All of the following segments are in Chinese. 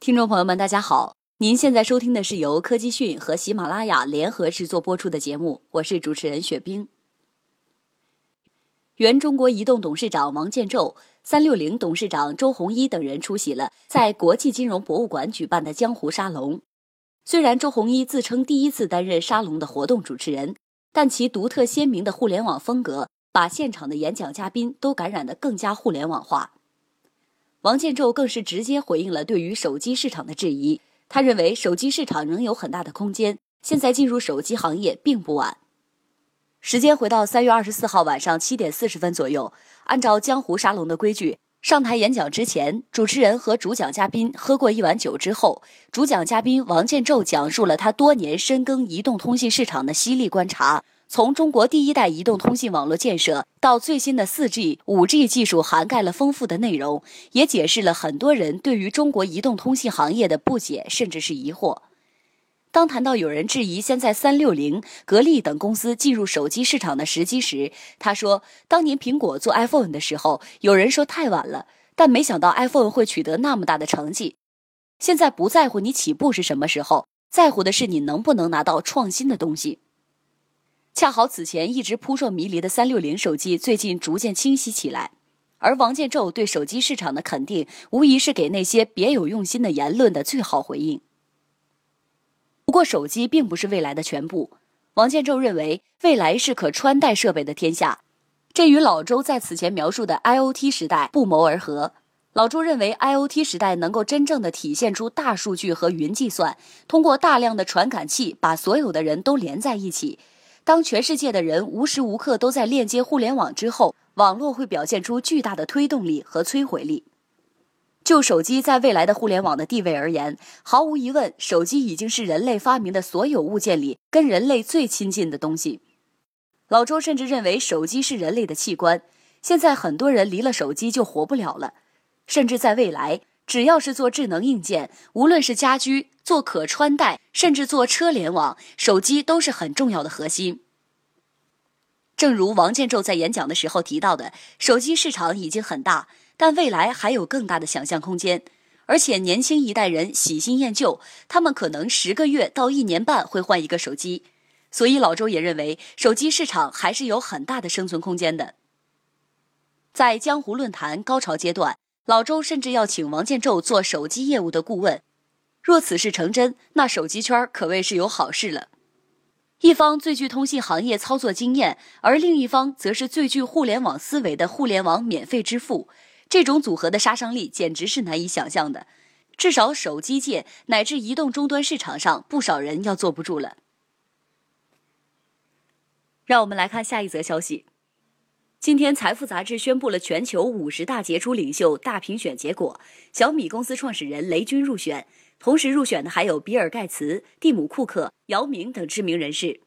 听众朋友们，大家好！您现在收听的是由科技讯和喜马拉雅联合制作播出的节目，我是主持人雪冰。原中国移动董事长王建宙、三六零董事长周鸿祎等人出席了在国际金融博物馆举办的江湖沙龙。虽然周鸿祎自称第一次担任沙龙的活动主持人，但其独特鲜明的互联网风格，把现场的演讲嘉宾都感染得更加互联网化。王建宙更是直接回应了对于手机市场的质疑，他认为手机市场仍有很大的空间，现在进入手机行业并不晚。时间回到三月二十四号晚上七点四十分左右，按照江湖沙龙的规矩。上台演讲之前，主持人和主讲嘉宾喝过一碗酒之后，主讲嘉宾王建宙讲述了他多年深耕移动通信市场的犀利观察，从中国第一代移动通信网络建设到最新的 4G、5G 技术，涵盖了丰富的内容，也解释了很多人对于中国移动通信行业的不解甚至是疑惑。当谈到有人质疑现在三六零、格力等公司进入手机市场的时机时，他说：“当年苹果做 iPhone 的时候，有人说太晚了，但没想到 iPhone 会取得那么大的成绩。现在不在乎你起步是什么时候，在乎的是你能不能拿到创新的东西。恰好此前一直扑朔迷离的三六零手机最近逐渐清晰起来，而王建宙对手机市场的肯定，无疑是给那些别有用心的言论的最好回应。”不过，手机并不是未来的全部。王建宙认为，未来是可穿戴设备的天下，这与老周在此前描述的 IOT 时代不谋而合。老周认为，IOT 时代能够真正的体现出大数据和云计算，通过大量的传感器把所有的人都连在一起。当全世界的人无时无刻都在链接互联网之后，网络会表现出巨大的推动力和摧毁力。就手机在未来的互联网的地位而言，毫无疑问，手机已经是人类发明的所有物件里跟人类最亲近的东西。老周甚至认为手机是人类的器官。现在很多人离了手机就活不了了，甚至在未来，只要是做智能硬件，无论是家居、做可穿戴，甚至做车联网，手机都是很重要的核心。正如王建宙在演讲的时候提到的，手机市场已经很大。但未来还有更大的想象空间，而且年轻一代人喜新厌旧，他们可能十个月到一年半会换一个手机，所以老周也认为手机市场还是有很大的生存空间的。在江湖论坛高潮阶段，老周甚至要请王建宙做手机业务的顾问，若此事成真，那手机圈可谓是有好事了。一方最具通信行业操作经验，而另一方则是最具互联网思维的互联网免费支付。这种组合的杀伤力简直是难以想象的，至少手机界乃至移动终端市场上，不少人要坐不住了。让我们来看下一则消息。今天，《财富》杂志宣布了全球五十大杰出领袖大评选结果，小米公司创始人雷军入选，同时入选的还有比尔·盖茨、蒂姆·库克、姚明等知名人士。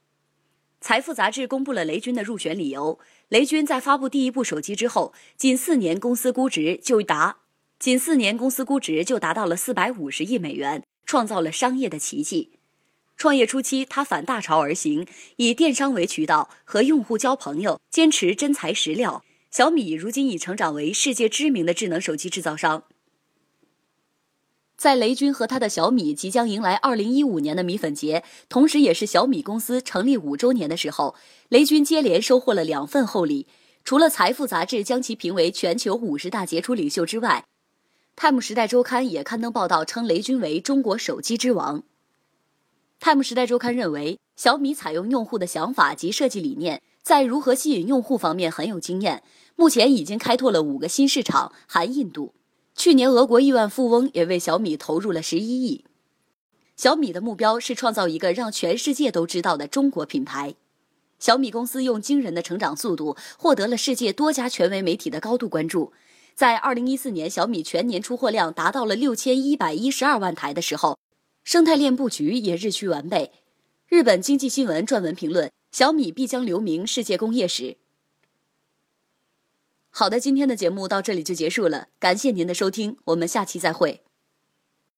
财富杂志公布了雷军的入选理由。雷军在发布第一部手机之后，仅四年公司估值就达，仅四年公司估值就达到了四百五十亿美元，创造了商业的奇迹。创业初期，他反大潮而行，以电商为渠道和用户交朋友，坚持真材实料。小米如今已成长为世界知名的智能手机制造商。在雷军和他的小米即将迎来二零一五年的米粉节，同时也是小米公司成立五周年的时候，雷军接连收获了两份厚礼。除了《财富》杂志将其评为全球五十大杰出领袖之外，《泰晤士》周刊也刊登报道称雷军为中国手机之王。《泰晤士》周刊认为，小米采用用户的想法及设计理念，在如何吸引用户方面很有经验，目前已经开拓了五个新市场，含印度。去年，俄国亿万富翁也为小米投入了十一亿。小米的目标是创造一个让全世界都知道的中国品牌。小米公司用惊人的成长速度，获得了世界多家权威媒体的高度关注。在二零一四年，小米全年出货量达到了六千一百一十二万台的时候，生态链布局也日趋完备。日本经济新闻撰文评论：小米必将留名世界工业史。好的，今天的节目到这里就结束了，感谢您的收听，我们下期再会。